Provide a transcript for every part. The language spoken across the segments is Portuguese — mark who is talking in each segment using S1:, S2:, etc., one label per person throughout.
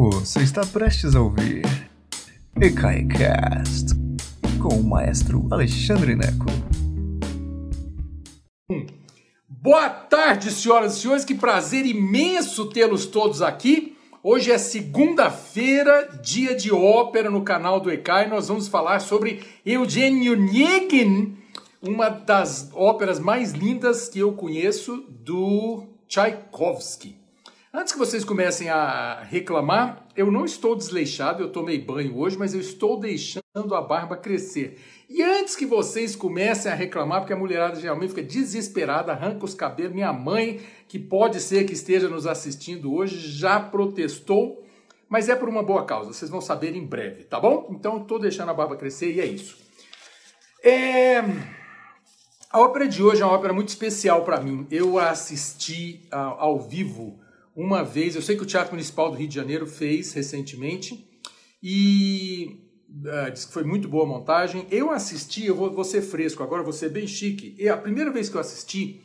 S1: Você está prestes a ouvir EKAICAST com o maestro Alexandre Neco.
S2: Boa tarde, senhoras e senhores, que prazer imenso tê-los todos aqui. Hoje é segunda-feira, dia de ópera no canal do ECAI. Nós vamos falar sobre Eugênio Onegin, uma das óperas mais lindas que eu conheço do Tchaikovsky. Antes que vocês comecem a reclamar, eu não estou desleixado, eu tomei banho hoje, mas eu estou deixando a barba crescer. E antes que vocês comecem a reclamar, porque a mulherada geralmente fica desesperada, arranca os cabelos, minha mãe, que pode ser que esteja nos assistindo hoje, já protestou, mas é por uma boa causa, vocês vão saber em breve, tá bom? Então estou deixando a barba crescer e é isso. É... A ópera de hoje é uma ópera muito especial para mim. Eu assisti uh, ao vivo uma vez. Eu sei que o Teatro Municipal do Rio de Janeiro fez recentemente e uh, disse que foi muito boa a montagem. Eu assisti, eu vou, vou ser fresco agora, vou ser bem chique. E a primeira vez que eu assisti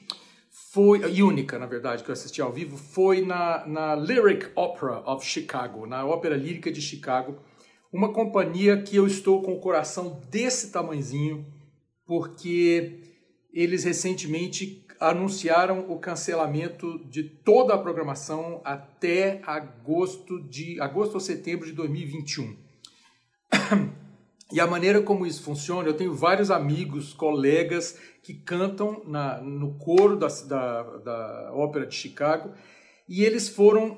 S2: foi, e única na verdade, que eu assisti ao vivo, foi na, na Lyric Opera of Chicago, na Ópera Lírica de Chicago. Uma companhia que eu estou com o coração desse tamanzinho, porque eles recentemente anunciaram o cancelamento de toda a programação até agosto de agosto ou setembro de 2021. E a maneira como isso funciona, eu tenho vários amigos, colegas que cantam na, no coro da, da, da Ópera de Chicago e eles foram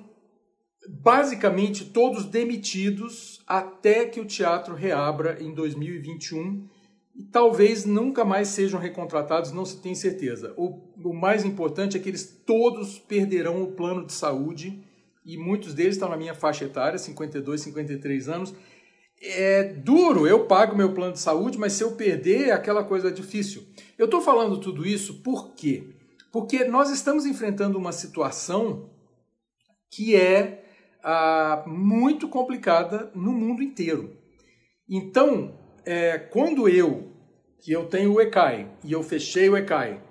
S2: basicamente todos demitidos até que o teatro reabra em 2021 e talvez nunca mais sejam recontratados, não se tem certeza. O, o, mais importante é que eles todos perderão o plano de saúde e muitos deles estão na minha faixa etária, 52, 53 anos. É duro, eu pago meu plano de saúde, mas se eu perder é aquela coisa difícil. Eu estou falando tudo isso por quê? Porque nós estamos enfrentando uma situação que é ah, muito complicada no mundo inteiro. Então, é, quando eu, que eu tenho o ECAI, e eu fechei o ECAI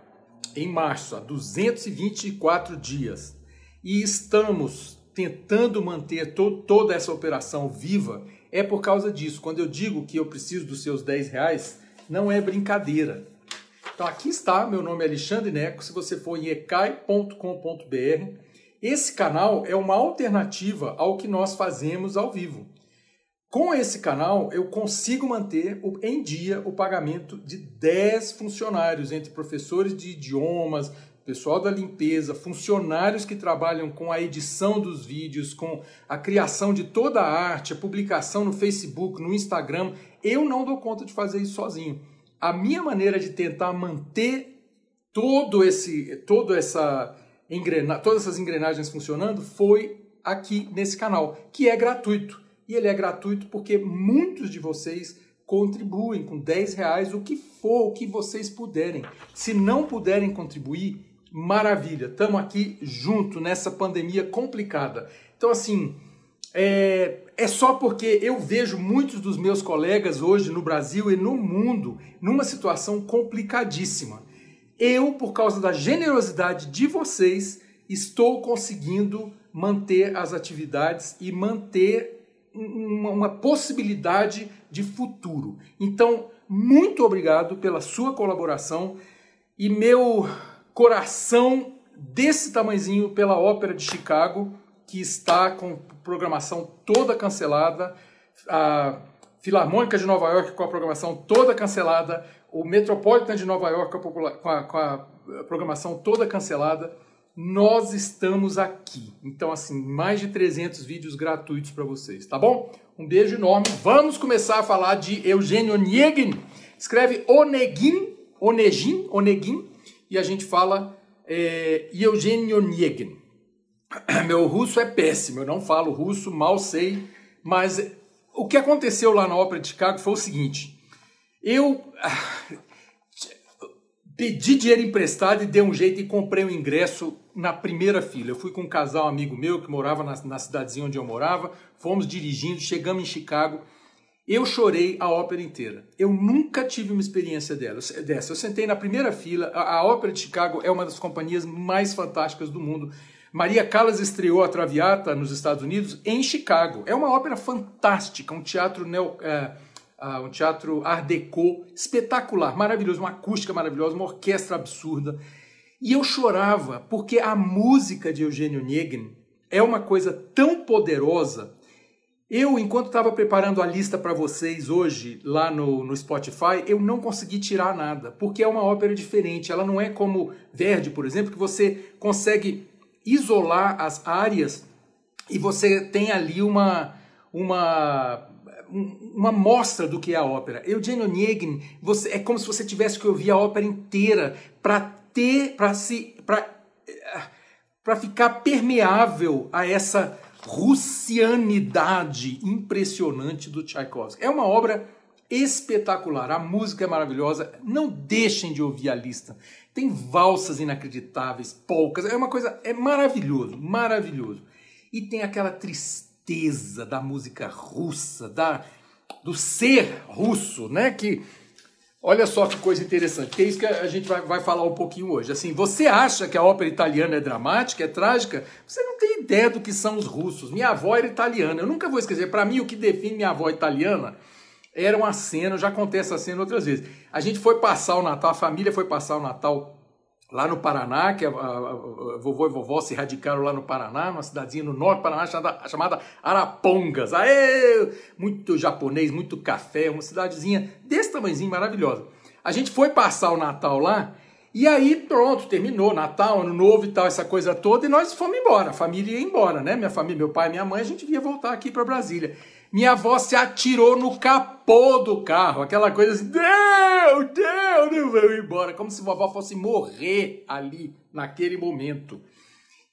S2: em março, há 224 dias, e estamos tentando manter to toda essa operação viva, é por causa disso. Quando eu digo que eu preciso dos seus 10 reais, não é brincadeira. Então aqui está, meu nome é Alexandre Neco, se você for em ecai.com.br, esse canal é uma alternativa ao que nós fazemos ao vivo. Com esse canal, eu consigo manter em dia o pagamento de 10 funcionários, entre professores de idiomas, pessoal da limpeza, funcionários que trabalham com a edição dos vídeos, com a criação de toda a arte, a publicação no Facebook, no Instagram. Eu não dou conta de fazer isso sozinho. A minha maneira de tentar manter todo esse, todo essa engrena, todas essas engrenagens funcionando foi aqui nesse canal, que é gratuito e ele é gratuito porque muitos de vocês contribuem com 10 reais, o que for, o que vocês puderem. Se não puderem contribuir, maravilha, estamos aqui junto nessa pandemia complicada. Então, assim, é, é só porque eu vejo muitos dos meus colegas hoje no Brasil e no mundo numa situação complicadíssima. Eu, por causa da generosidade de vocês, estou conseguindo manter as atividades e manter uma, uma possibilidade de futuro. Então, muito obrigado pela sua colaboração e meu coração desse tamanzinho pela Ópera de Chicago, que está com programação toda cancelada, a Filarmônica de Nova York com a programação toda cancelada, o Metropolitan de Nova York com a, com a programação toda cancelada nós estamos aqui. Então, assim, mais de 300 vídeos gratuitos para vocês, tá bom? Um beijo enorme. Vamos começar a falar de Eugênio Onegin. Escreve Onegin, Onegin, Onegin, e a gente fala é, Eugênio Onegin. Meu russo é péssimo, eu não falo russo, mal sei, mas o que aconteceu lá na Ópera de Chicago foi o seguinte. Eu pedi dinheiro emprestado e dei um jeito e comprei um ingresso na primeira fila. Eu fui com um casal amigo meu que morava na, na cidadezinha onde eu morava, fomos dirigindo, chegamos em Chicago. Eu chorei a ópera inteira. Eu nunca tive uma experiência dessa. Eu sentei na primeira fila. A, a Ópera de Chicago é uma das companhias mais fantásticas do mundo. Maria Callas estreou a Traviata nos Estados Unidos em Chicago. É uma ópera fantástica, um teatro neo, é, uh, um teatro art déco espetacular, maravilhoso, uma acústica maravilhosa, uma orquestra absurda. E eu chorava porque a música de Eugênio Onegin é uma coisa tão poderosa. Eu, enquanto estava preparando a lista para vocês hoje lá no, no Spotify, eu não consegui tirar nada, porque é uma ópera diferente. Ela não é como Verdi, por exemplo, que você consegue isolar as áreas e você tem ali uma, uma uma mostra do que é a ópera. Eugênio Onegin, você é como se você tivesse que ouvir a ópera inteira para ter, para se, para para ficar permeável a essa russianidade impressionante do Tchaikovsky. É uma obra espetacular, a música é maravilhosa, não deixem de ouvir a lista. Tem valsas inacreditáveis, polcas, é uma coisa, é maravilhoso, maravilhoso. E tem aquela tristeza da música russa, da do ser russo, né, que Olha só que coisa interessante, que é isso que a gente vai, vai, falar um pouquinho hoje. Assim, você acha que a ópera italiana é dramática, é trágica? Você não tem ideia do que são os russos. Minha avó era italiana. Eu nunca vou esquecer. Para mim, o que define minha avó italiana era uma cena. Já contei essa cena outras vezes. A gente foi passar o Natal, a família foi passar o Natal lá no Paraná, que a, a, a, vovô e vovó se radicaram lá no Paraná, numa cidadezinha no norte do Paraná chamada, chamada Arapongas. Aê! Muito japonês, muito café, uma cidadezinha desse tamanhozinho maravilhosa. A gente foi passar o Natal lá e aí pronto, terminou Natal, Ano Novo e tal, essa coisa toda, e nós fomos embora, a família ia embora, né? Minha família, meu pai, minha mãe, a gente ia voltar aqui para Brasília. Minha avó se atirou no capô do carro, aquela coisa assim, Deus, Deus, não vou embora, como se vovó fosse morrer ali, naquele momento.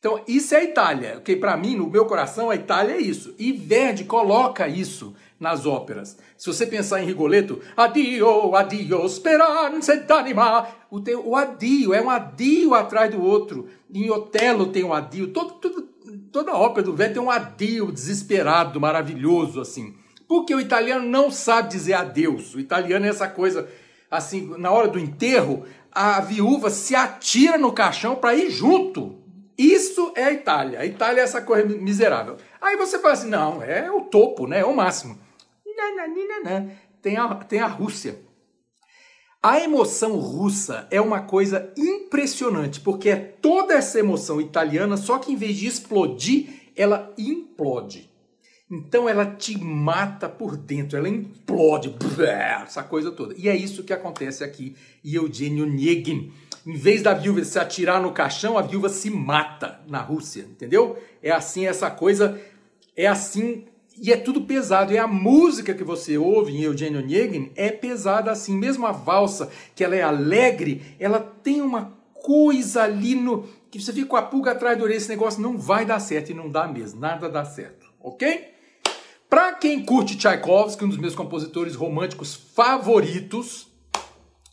S2: Então, isso é a Itália, ok? Para mim, no meu coração, a Itália é isso. E Verdi coloca isso nas óperas. Se você pensar em Rigoletto, adio, adio, speranza d'anima, o, o adio é um adio atrás do outro. Em Otelo tem um adio, todo, tudo, toda a ópera do Verdi tem um adio desesperado, maravilhoso, assim. Porque o italiano não sabe dizer adeus. O italiano é essa coisa, assim, na hora do enterro, a viúva se atira no caixão para ir junto. Isso é a Itália. A Itália é essa coisa miserável. Aí você fala assim, não, é o topo, né? É o máximo. Tem a, tem a Rússia. A emoção russa é uma coisa impressionante, porque é toda essa emoção italiana, só que em vez de explodir, ela implode. Então ela te mata por dentro, ela implode, essa coisa toda. E é isso que acontece aqui em Eugênio Onegin. Em vez da viúva se atirar no caixão, a viúva se mata na Rússia, entendeu? É assim essa coisa, é assim e é tudo pesado. E a música que você ouve em Eugênio Onegin é pesada assim. Mesmo a valsa, que ela é alegre, ela tem uma coisa ali no. que você fica com a pulga atrás do orelha. Esse negócio não vai dar certo e não dá mesmo. Nada dá certo. Ok? Para quem curte Tchaikovsky, um dos meus compositores românticos favoritos,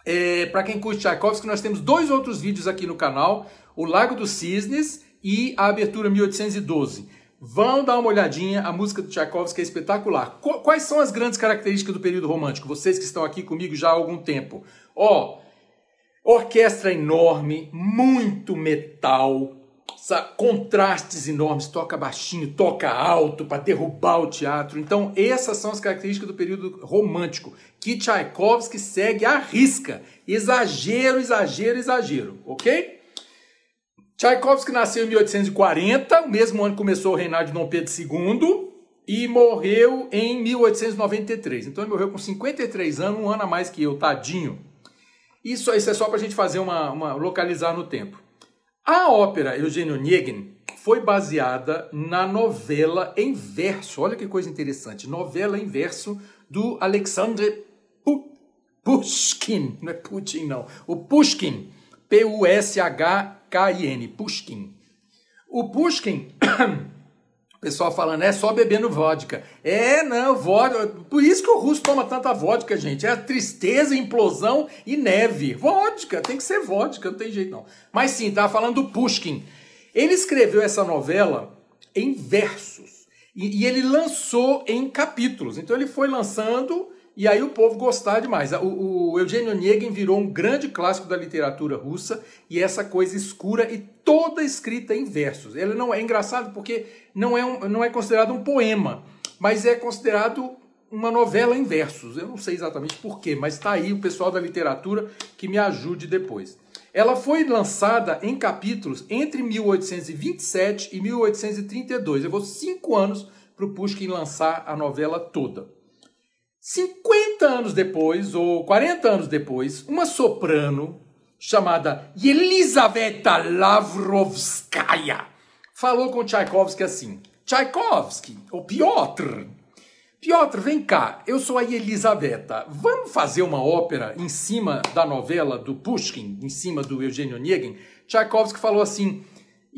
S2: é, para quem curte Tchaikovsky, nós temos dois outros vídeos aqui no canal: O Lago dos Cisnes e a Abertura 1812. Vão dar uma olhadinha, a música do Tchaikovsky é espetacular. Quais são as grandes características do período romântico? Vocês que estão aqui comigo já há algum tempo. Ó, orquestra enorme, muito metal, contrastes enormes, toca baixinho, toca alto para derrubar o teatro. Então, essas são as características do período romântico, que Tchaikovsky segue à risca. Exagero, exagero, exagero, ok? Tchaikovsky nasceu em 1840, o mesmo ano que começou o reinado de Dom Pedro II, e morreu em 1893. Então ele morreu com 53 anos, um ano a mais que eu, tadinho. Isso, isso é só para a gente fazer uma, uma localizar no tempo. A ópera Eugênio Onegin foi baseada na novela em verso. Olha que coisa interessante. Novela em verso do Alexandre Pushkin. Não é Putin, não. O Pushkin. P-U-S-H K-I-N, Pushkin. O Pushkin, o pessoal falando, é só bebendo vodka. É, não, vodka. Por isso que o russo toma tanta vodka, gente. É tristeza, implosão e neve. Vodka, tem que ser vodka, não tem jeito não. Mas sim, tava falando do Pushkin. Ele escreveu essa novela em versos. E, e ele lançou em capítulos. Então ele foi lançando e aí o povo gostava demais. O, o Eugênio Onegin virou um grande clássico da literatura russa e essa coisa escura e toda escrita em versos. Ela não é engraçado porque não é, um, não é considerado um poema, mas é considerado uma novela em versos. Eu não sei exatamente porquê, mas está aí o pessoal da literatura que me ajude depois. Ela foi lançada em capítulos entre 1827 e 1832. Levou cinco anos para o Pushkin lançar a novela toda. 50 anos depois, ou 40 anos depois, uma soprano chamada Elizaveta Lavrovskaya falou com Tchaikovsky assim: Tchaikovsky, ou Piotr, Piotr, vem cá, eu sou a Elisaveta. Vamos fazer uma ópera em cima da novela do Pushkin, em cima do Eugênio Onegin? Tchaikovsky falou assim: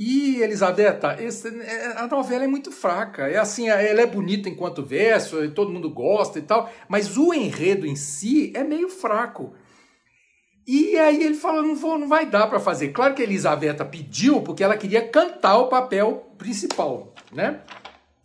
S2: e Elisaveta, esse, é, a novela é muito fraca. É assim, ela é bonita enquanto verso, todo mundo gosta e tal, mas o enredo em si é meio fraco. E aí ele falou, não, vou, não vai dar para fazer. Claro que a Elisaveta pediu porque ela queria cantar o papel principal, né?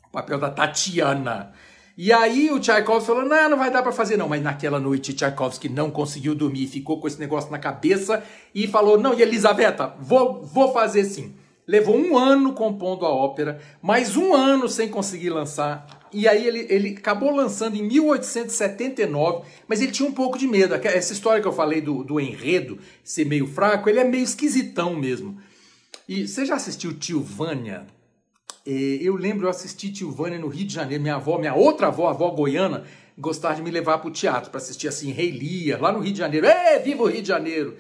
S2: O papel da Tatiana. E aí o Tchaikovsky falou, não, não vai dar para fazer não. Mas naquela noite Tchaikovsky não conseguiu dormir, ficou com esse negócio na cabeça e falou, não, e Elisaveta, vou, vou fazer sim. Levou um ano compondo a ópera, mais um ano sem conseguir lançar. E aí ele, ele acabou lançando em 1879, mas ele tinha um pouco de medo. Essa história que eu falei do, do enredo ser meio fraco, ele é meio esquisitão mesmo. E você já assistiu Tio Vânia? É, eu lembro, eu assisti Tio Vânia no Rio de Janeiro. Minha avó, minha outra avó, a avó goiana, gostava de me levar para o teatro para assistir assim Rei Lia, lá no Rio de Janeiro. Ê, viva o Rio de Janeiro!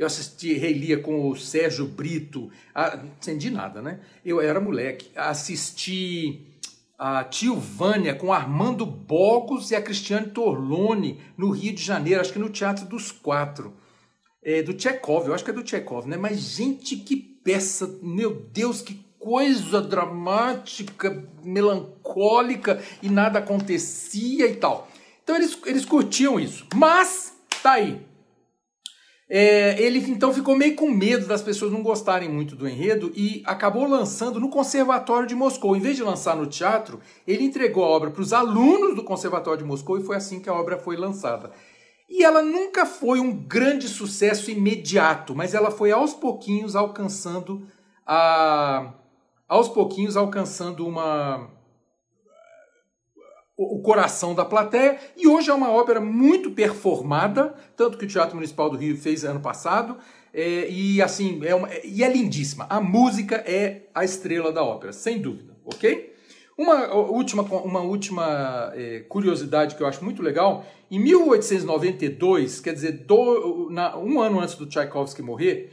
S2: Eu assisti Rei Lia com o Sérgio Brito. Ah, não entendi nada, né? Eu era moleque. Assisti a Tio Vânia com Armando Bogos e a Cristiane Torlone no Rio de Janeiro, acho que no Teatro dos Quatro. É, do Tchekov, eu acho que é do Tchekov, né? Mas, gente, que peça, meu Deus, que coisa dramática, melancólica e nada acontecia e tal. Então eles, eles curtiam isso. Mas, tá aí. É, ele então ficou meio com medo das pessoas não gostarem muito do enredo e acabou lançando no Conservatório de Moscou. Em vez de lançar no teatro, ele entregou a obra para os alunos do Conservatório de Moscou e foi assim que a obra foi lançada. E ela nunca foi um grande sucesso imediato, mas ela foi aos pouquinhos alcançando a, aos pouquinhos alcançando uma o coração da plateia, e hoje é uma ópera muito performada, tanto que o Teatro Municipal do Rio fez ano passado, é, e assim, é uma, e é lindíssima. A música é a estrela da ópera, sem dúvida, ok? Uma última, uma última é, curiosidade que eu acho muito legal, em 1892, quer dizer, do, na, um ano antes do Tchaikovsky morrer,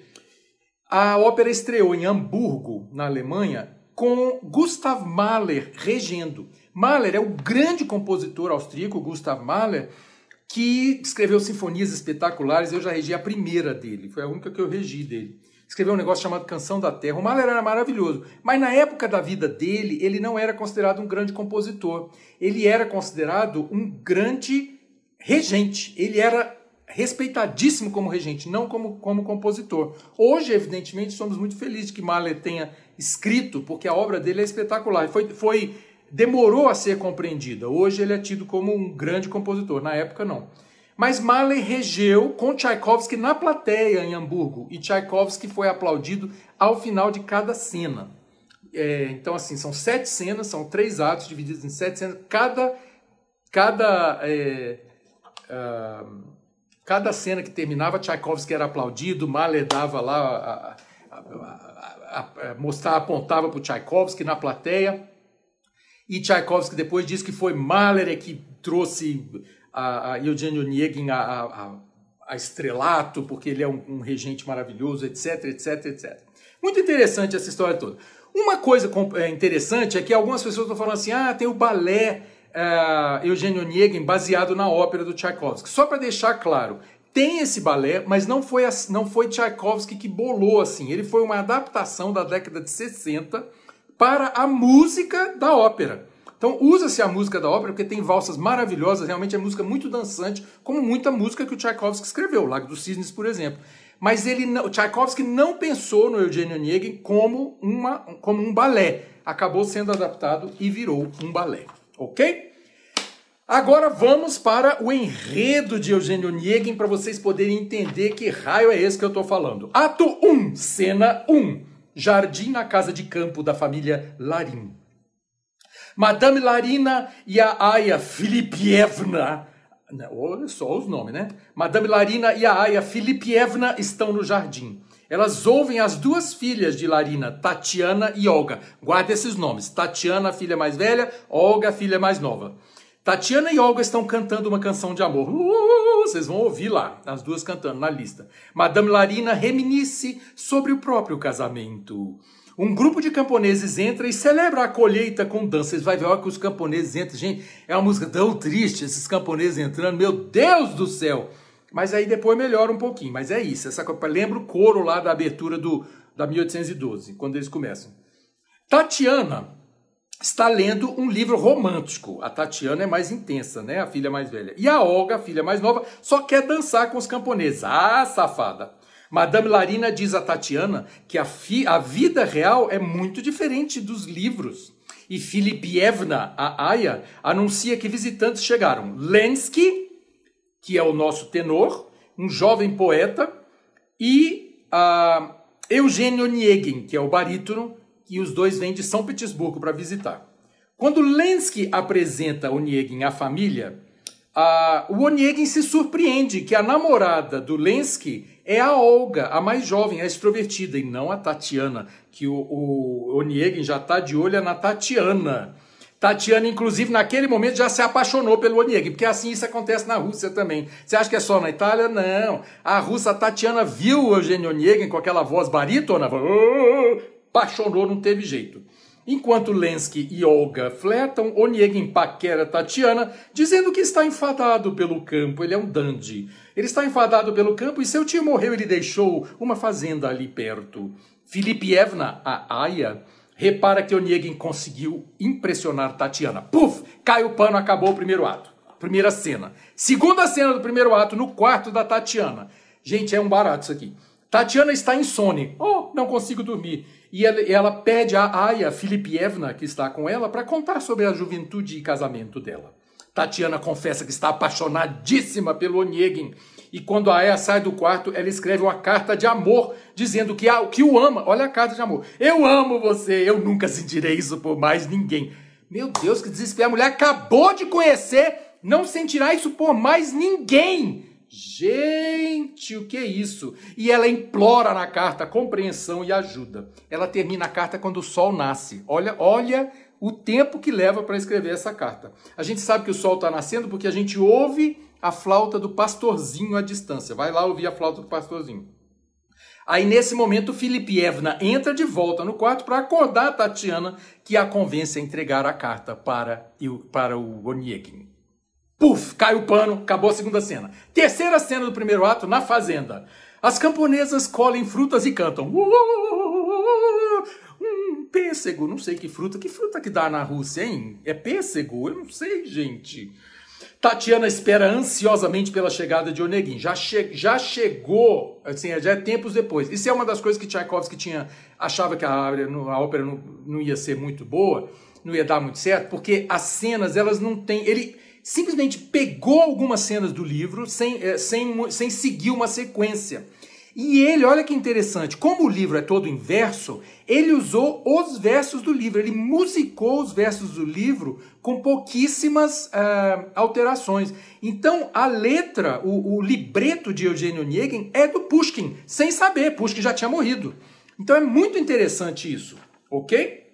S2: a ópera estreou em Hamburgo, na Alemanha, com Gustav Mahler regendo. Mahler é o grande compositor austríaco, Gustav Mahler, que escreveu sinfonias espetaculares. Eu já regi a primeira dele, foi a única que eu regi dele. Escreveu um negócio chamado Canção da Terra. O Mahler era maravilhoso, mas na época da vida dele, ele não era considerado um grande compositor. Ele era considerado um grande regente. Ele era respeitadíssimo como regente, não como, como compositor. Hoje, evidentemente, somos muito felizes que Mahler tenha escrito, porque a obra dele é espetacular. Foi, foi demorou a ser compreendida. Hoje ele é tido como um grande compositor, na época não. Mas Mahler regeu com Tchaikovsky na plateia em Hamburgo e Tchaikovsky foi aplaudido ao final de cada cena. É, então, assim, são sete cenas, são três atos divididos em sete cenas. Cada, cada é, uh, Cada cena que terminava, Tchaikovsky era aplaudido, Mahler dava lá, a, a, a, mostrar, apontava para o Tchaikovsky na plateia. E Tchaikovsky depois disse que foi Mahler que trouxe a, a Eugênio Onegin a, a, a, estrelato, porque ele é um, um regente maravilhoso, etc, etc, etc. Muito interessante essa história toda. Uma coisa é, interessante é que algumas pessoas estão falando assim, ah, tem o balé uh, Eugênio Onegin baseado na ópera do Tchaikovsky. Só para deixar claro, tem esse balé, mas não foi, não foi Tchaikovsky que bolou assim. Ele foi uma adaptação da década de 60 para a música da ópera. Então usa-se a música da ópera porque tem valsas maravilhosas, realmente é música muito dançante, como muita música que o Tchaikovsky escreveu, Lago dos Cisnes, por exemplo. Mas ele, Tchaikovsky não pensou no Eugênio Onegin como, uma, como um balé. Acabou sendo adaptado e virou um balé ok? Agora vamos para o enredo de Eugênio Onegin para vocês poderem entender que raio é esse que eu estou falando. Ato 1, cena 1. jardim na casa de campo da família Larim. Madame Larina e a Aya Filipievna, né, olha só os nomes, né? Madame Larina e a Aya Filipievna estão no jardim. Elas ouvem as duas filhas de Larina, Tatiana e Olga. Guarde esses nomes. Tatiana, filha mais velha, Olga, filha mais nova. Tatiana e Olga estão cantando uma canção de amor. Uh, vocês vão ouvir lá, as duas cantando na lista. Madame Larina reminisce sobre o próprio casamento. Um grupo de camponeses entra e celebra a colheita com dança. Vocês vão ver a que os camponeses entram. Gente, é uma música tão triste, esses camponeses entrando. Meu Deus do céu! Mas aí depois melhora um pouquinho. Mas é isso. Essa, lembra o coro lá da abertura do, da 1812, quando eles começam. Tatiana está lendo um livro romântico. A Tatiana é mais intensa, né? A filha mais velha. E a Olga, a filha mais nova, só quer dançar com os camponeses. Ah, safada! Madame Larina diz a Tatiana que a, a vida real é muito diferente dos livros. E Filipievna, a Aya, anuncia que visitantes chegaram. Lensky, que é o nosso tenor, um jovem poeta, e uh, Eugênio Niegin, que é o barítono, e os dois vêm de São Petersburgo para visitar. Quando Lensky apresenta Onegin à família, uh, o Onegin se surpreende que a namorada do Lensky é a Olga, a mais jovem, a extrovertida, e não a Tatiana, que o, o já está de olho na Tatiana. Tatiana, inclusive, naquele momento já se apaixonou pelo Onegin, porque assim isso acontece na Rússia também. Você acha que é só na Itália? Não. A russa Tatiana viu o Eugênio Onegin com aquela voz barítona, apaixonou, não teve jeito. Enquanto Lensky e Olga flertam, Onegin paquera Tatiana, dizendo que está enfadado pelo campo, ele é um dandy. Ele está enfadado pelo campo e seu tio morreu, ele deixou uma fazenda ali perto. Filipievna, a Aya, repara que Onegin conseguiu impressionar Tatiana. Puf! Cai o pano, acabou o primeiro ato. Primeira cena. Segunda cena do primeiro ato, no quarto da Tatiana. Gente, é um barato isso aqui. Tatiana está insone. Oh, não consigo dormir. E ela, ela pede a Aya Filipievna, que está com ela, para contar sobre a juventude e casamento dela. Tatiana confessa que está apaixonadíssima pelo Onegin. E quando a Aya sai do quarto, ela escreve uma carta de amor, dizendo que, a, que o ama. Olha a carta de amor. Eu amo você, eu nunca sentirei isso por mais ninguém. Meu Deus, que desespero. A mulher acabou de conhecer, não sentirá isso por mais ninguém. Gente, o que é isso? E ela implora na carta compreensão e ajuda. Ela termina a carta quando o sol nasce. Olha, olha o tempo que leva para escrever essa carta. A gente sabe que o sol está nascendo porque a gente ouve a flauta do pastorzinho à distância. Vai lá ouvir a flauta do pastorzinho. Aí, nesse momento, Filipievna entra de volta no quarto para acordar a Tatiana, que a convence a entregar a carta para, para o Onegin. Puf, cai o pano, acabou a segunda cena. Terceira cena do primeiro ato, na fazenda. As camponesas colhem frutas e cantam. Um pêssego, não sei que fruta. Que fruta que dá na Rússia, hein? É pêssego? Eu não sei, gente. Tatiana espera ansiosamente pela chegada de Onegin. Já, che já chegou, assim, já é tempos depois. Isso é uma das coisas que Tchaikovsky tinha, achava que a, a ópera não, não ia ser muito boa, não ia dar muito certo, porque as cenas, elas não têm... Ele, simplesmente pegou algumas cenas do livro sem, eh, sem, sem seguir uma sequência. E ele, olha que interessante, como o livro é todo em verso, ele usou os versos do livro, ele musicou os versos do livro com pouquíssimas uh, alterações. Então, a letra, o, o libreto de Eugênio Onegin é do Pushkin, sem saber, Pushkin já tinha morrido. Então é muito interessante isso, ok?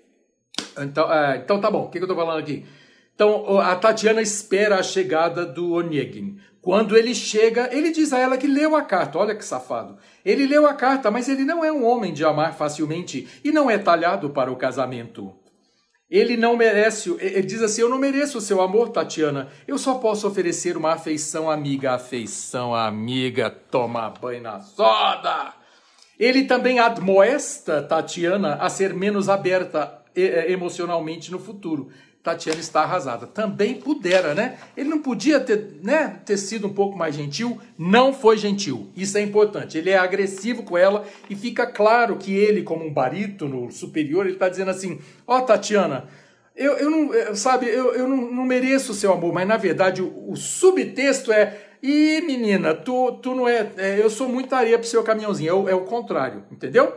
S2: Então, uh, então tá bom, o que, que eu estou falando aqui? Então a Tatiana espera a chegada do Onegin. Quando ele chega, ele diz a ela que leu a carta. Olha que safado. Ele leu a carta, mas ele não é um homem de amar facilmente e não é talhado para o casamento. Ele não merece, ele diz assim: Eu não mereço o seu amor, Tatiana. Eu só posso oferecer uma afeição amiga. Afeição amiga, toma banho na soda. Ele também admoesta Tatiana a ser menos aberta eh, emocionalmente no futuro. Tatiana está arrasada. Também pudera, né? Ele não podia ter, né, ter sido um pouco mais gentil, não foi gentil. Isso é importante. Ele é agressivo com ela e fica claro que ele, como um barítono superior, ele está dizendo assim: Ó, oh, Tatiana, eu, eu não, sabe, eu, eu não, não mereço o seu amor, mas na verdade o, o subtexto é: Ih, menina, tu, tu não é, é, Eu sou muito areia pro seu caminhãozinho. É é o contrário, entendeu?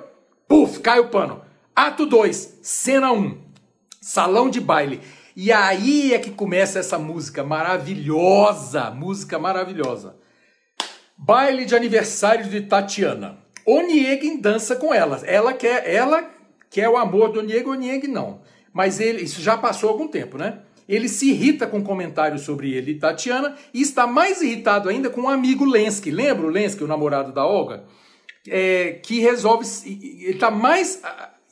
S2: Puf, cai o pano. Ato 2, cena 1. Um, salão de baile. E aí é que começa essa música maravilhosa, música maravilhosa. Baile de aniversário de Tatiana. Oniegin dança com ela. Ela quer, ela quer o amor do Onieg, Onieg não. Mas ele, isso já passou algum tempo, né? Ele se irrita com comentários sobre ele e Tatiana e está mais irritado ainda com o um amigo Lensky. Lembra o Lensky, o namorado da Olga? É, que resolve. Ele está mais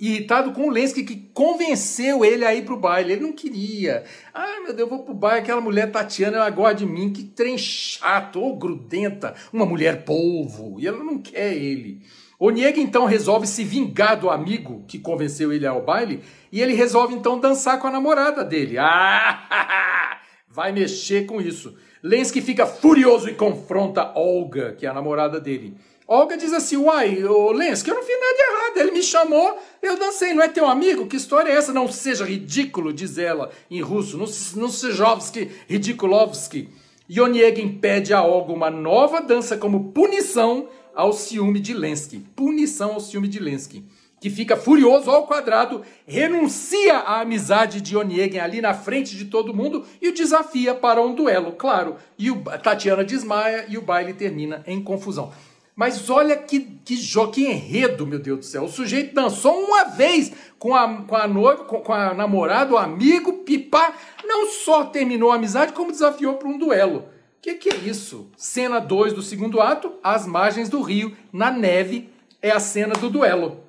S2: irritado com o Lensky, que convenceu ele a ir pro baile. Ele não queria. Ah, meu Deus, eu vou pro baile, aquela mulher Tatiana, ela gosta de mim, que trem chato, ou grudenta, uma mulher polvo. E ela não quer ele. Oniega então resolve se vingar do amigo que convenceu ele ao baile e ele resolve então dançar com a namorada dele. Ah, vai mexer com isso. Lensky fica furioso e confronta Olga, que é a namorada dele. Olga diz assim: Uai, ô Lensky, eu não fiz nada de errado. Ele me chamou, eu dancei. Não é teu amigo? Que história é essa? Não seja ridículo, diz ela em russo. Não, não sejovski, ridiculovski. Oniegin pede a Olga uma nova dança como punição ao ciúme de Lensky. Punição ao ciúme de Lensky que fica furioso ao quadrado, renuncia à amizade de Onegin ali na frente de todo mundo e o desafia para um duelo, claro. E o Tatiana desmaia e o baile termina em confusão. Mas olha que, que, que enredo, meu Deus do céu. O sujeito dançou uma vez com a, com a noiva, com, com a namorada, o amigo, pipá. Não só terminou a amizade, como desafiou para um duelo. O que, que é isso? Cena 2 do segundo ato, às margens do rio, na neve, é a cena do duelo.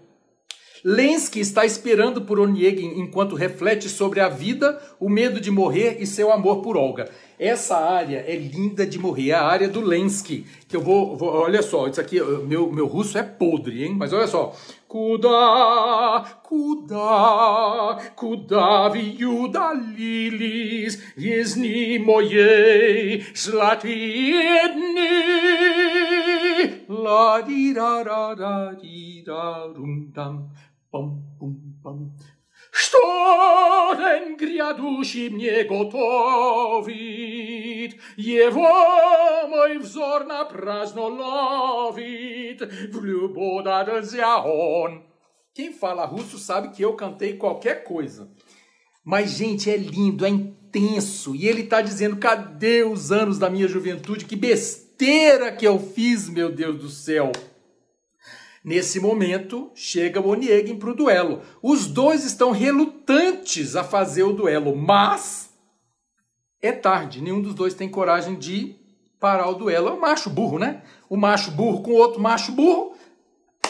S2: Lensky está esperando por Onegin enquanto reflete sobre a vida, o medo de morrer e seu amor por Olga. Essa área é linda de morrer, é a área do Lensky, que eu vou, vou olha só, isso aqui, meu, meu russo é podre, hein? Mas olha só. Kuda, kuda, kuda viuda lilis, viesni mojej, slatiedni, la di di rum dam pom, Quem fala russo sabe que eu cantei qualquer coisa. Mas, gente, é lindo, é intenso. E ele está dizendo, cadê os anos da minha juventude? Que besteira que eu fiz, meu Deus do céu. Nesse momento, chega o Onegin para o duelo. Os dois estão relutantes a fazer o duelo, mas é tarde. Nenhum dos dois tem coragem de parar o duelo. É o macho burro, né? O macho burro com o outro macho burro.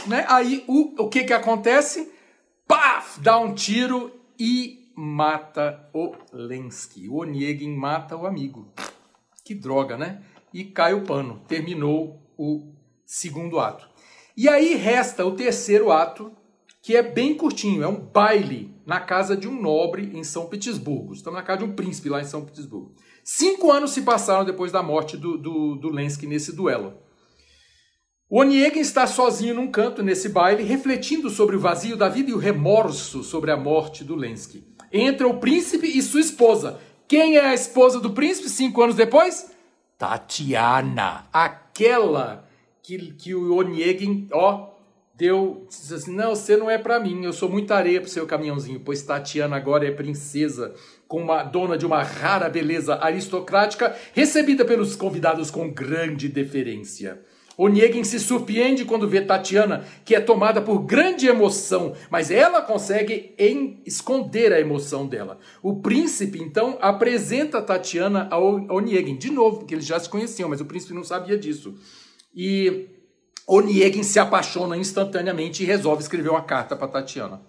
S2: Né? Aí o, o que, que acontece? Paf! Dá um tiro e mata o Lensky. O Onegin mata o amigo. Que droga, né? E cai o pano. Terminou o segundo ato. E aí resta o terceiro ato, que é bem curtinho, é um baile na casa de um nobre em São Petersburgo. Estamos na casa de um príncipe lá em São Petersburgo. Cinco anos se passaram depois da morte do, do, do Lensky nesse duelo. O Onegin está sozinho num canto nesse baile, refletindo sobre o vazio da vida e o remorso sobre a morte do Lensky. Entra o príncipe e sua esposa. Quem é a esposa do príncipe cinco anos depois? Tatiana, aquela que, que o Onegin, ó, deu, disse assim, não, você não é para mim, eu sou muita areia pro seu caminhãozinho, pois Tatiana agora é princesa, com uma dona de uma rara beleza aristocrática, recebida pelos convidados com grande deferência. Onegin se surpreende quando vê Tatiana, que é tomada por grande emoção, mas ela consegue esconder a emoção dela. O príncipe, então, apresenta Tatiana ao Onegin, de novo, porque eles já se conheciam, mas o príncipe não sabia disso. E Onegin se apaixona instantaneamente e resolve escrever uma carta para Tatiana.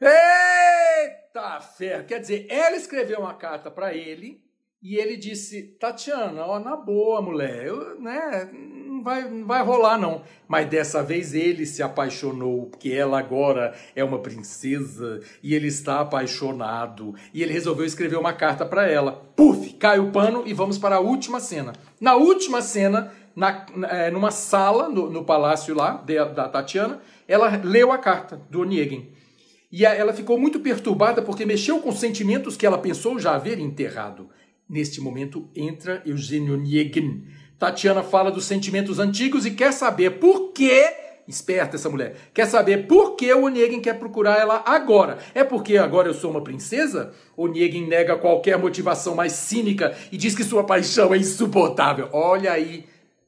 S2: Eita ferro! Quer dizer, ela escreveu uma carta para ele e ele disse: Tatiana, ó, na boa, mulher, eu, né, não vai, não vai rolar não. Mas dessa vez ele se apaixonou, porque ela agora é uma princesa e ele está apaixonado. E ele resolveu escrever uma carta para ela. Puf, cai o pano e vamos para a última cena. Na última cena, na, é, numa sala no, no palácio lá de, da Tatiana, ela leu a carta do Onegin. E a, ela ficou muito perturbada porque mexeu com sentimentos que ela pensou já haver enterrado. Neste momento entra Eugênio Onegin. Tatiana fala dos sentimentos antigos e quer saber por que Esperta essa mulher. Quer saber por que o Onegin quer procurar ela agora? É porque agora eu sou uma princesa? Onegin nega qualquer motivação mais cínica e diz que sua paixão é insuportável. Olha aí.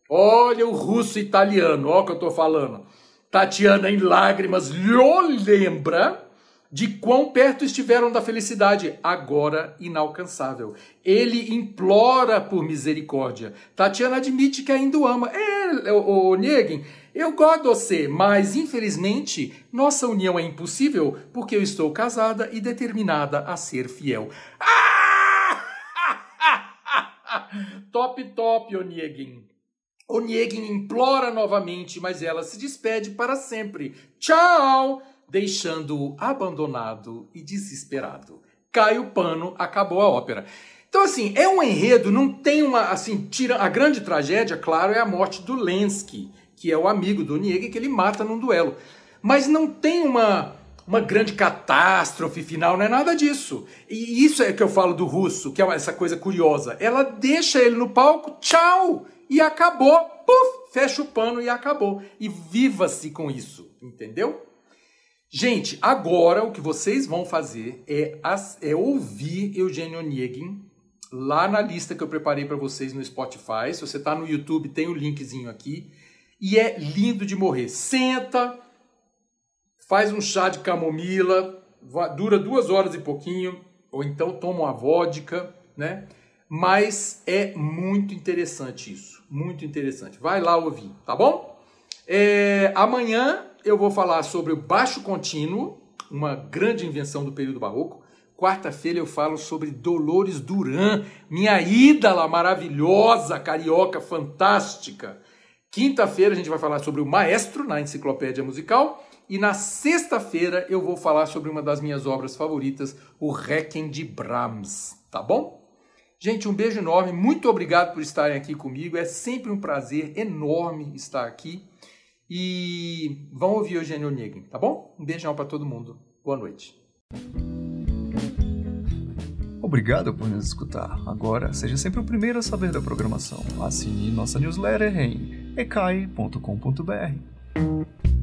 S2: Olha o russo italiano. Olha o que eu tô falando. Tatiana em lágrimas lhe lembra de quão perto estiveram da felicidade, agora inalcançável. Ele implora por misericórdia. Tatiana admite que ainda o ama. É, o, o Negin, eu gosto de você, mas infelizmente nossa união é impossível porque eu estou casada e determinada a ser fiel. Ah! top, top, Onegin. Onegin implora novamente, mas ela se despede para sempre. Tchau! Deixando-o abandonado e desesperado. Cai o pano, acabou a ópera. Então, assim, é um enredo, não tem uma. Assim, tira. A grande tragédia, claro, é a morte do Lensky que é o amigo do Niega, que ele mata num duelo. Mas não tem uma, uma grande catástrofe final, não é nada disso. E isso é que eu falo do russo, que é essa coisa curiosa. Ela deixa ele no palco, tchau, e acabou. Puf, fecha o pano e acabou. E viva-se com isso, entendeu? Gente, agora o que vocês vão fazer é, é ouvir Eugênio Onegin lá na lista que eu preparei para vocês no Spotify. Se você está no YouTube, tem o linkzinho aqui e é lindo de morrer. Senta, faz um chá de camomila, dura duas horas e pouquinho, ou então toma uma vodka, né? Mas é muito interessante isso, muito interessante. Vai lá ouvir, tá bom? É, amanhã eu vou falar sobre o baixo contínuo, uma grande invenção do período barroco. Quarta-feira eu falo sobre Dolores Duran, minha ídola maravilhosa, carioca, fantástica. Quinta-feira a gente vai falar sobre o Maestro na Enciclopédia Musical. E na sexta-feira eu vou falar sobre uma das minhas obras favoritas, o Requiem de Brahms, tá bom? Gente, um beijo enorme, muito obrigado por estarem aqui comigo. É sempre um prazer enorme estar aqui. E vão ouvir Eugênio Onegin, tá bom? Um beijão para todo mundo. Boa noite.
S1: Obrigado por nos escutar. Agora, seja sempre o primeiro a saber da programação. Assine nossa newsletter em ecai.com.br.